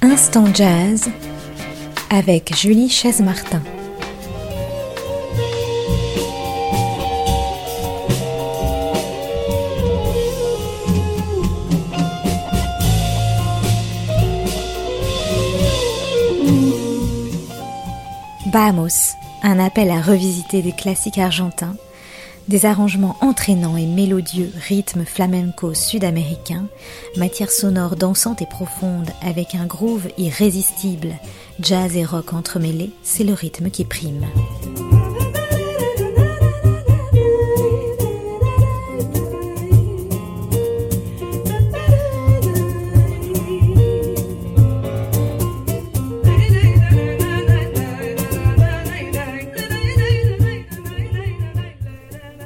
Instant Jazz avec Julie Chaise-Martin. Vamos, un appel à revisiter des classiques argentins, des arrangements entraînants et mélodieux, rythmes flamenco sud-américains, matière sonore dansante et profonde avec un groove irrésistible, jazz et rock entremêlés, c'est le rythme qui prime.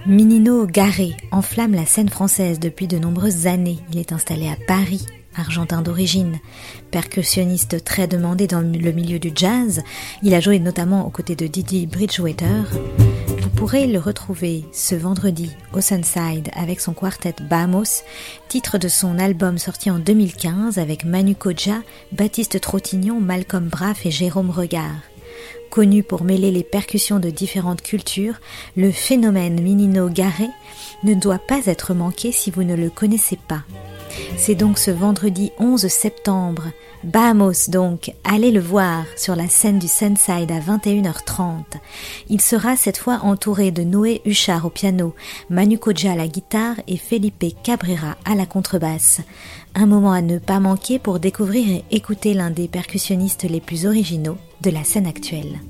Minino Garé enflamme la scène française depuis de nombreuses années. Il est installé à Paris, argentin d'origine. Percussionniste très demandé dans le milieu du jazz, il a joué notamment aux côtés de Didi Bridgewater. Vous pourrez le retrouver ce vendredi au Sunside avec son quartet Bamos, titre de son album sorti en 2015 avec Manu Koja, Baptiste Trottignon, Malcolm Braff et Jérôme Regard. Connu pour mêler les percussions de différentes cultures, le phénomène Minino Garé ne doit pas être manqué si vous ne le connaissez pas. C'est donc ce vendredi 11 septembre. Bamos donc, allez le voir sur la scène du Sunside à 21h30. Il sera cette fois entouré de Noé Huchard au piano, Manu Koja à la guitare et Felipe Cabrera à la contrebasse. Un moment à ne pas manquer pour découvrir et écouter l'un des percussionnistes les plus originaux de la scène actuelle.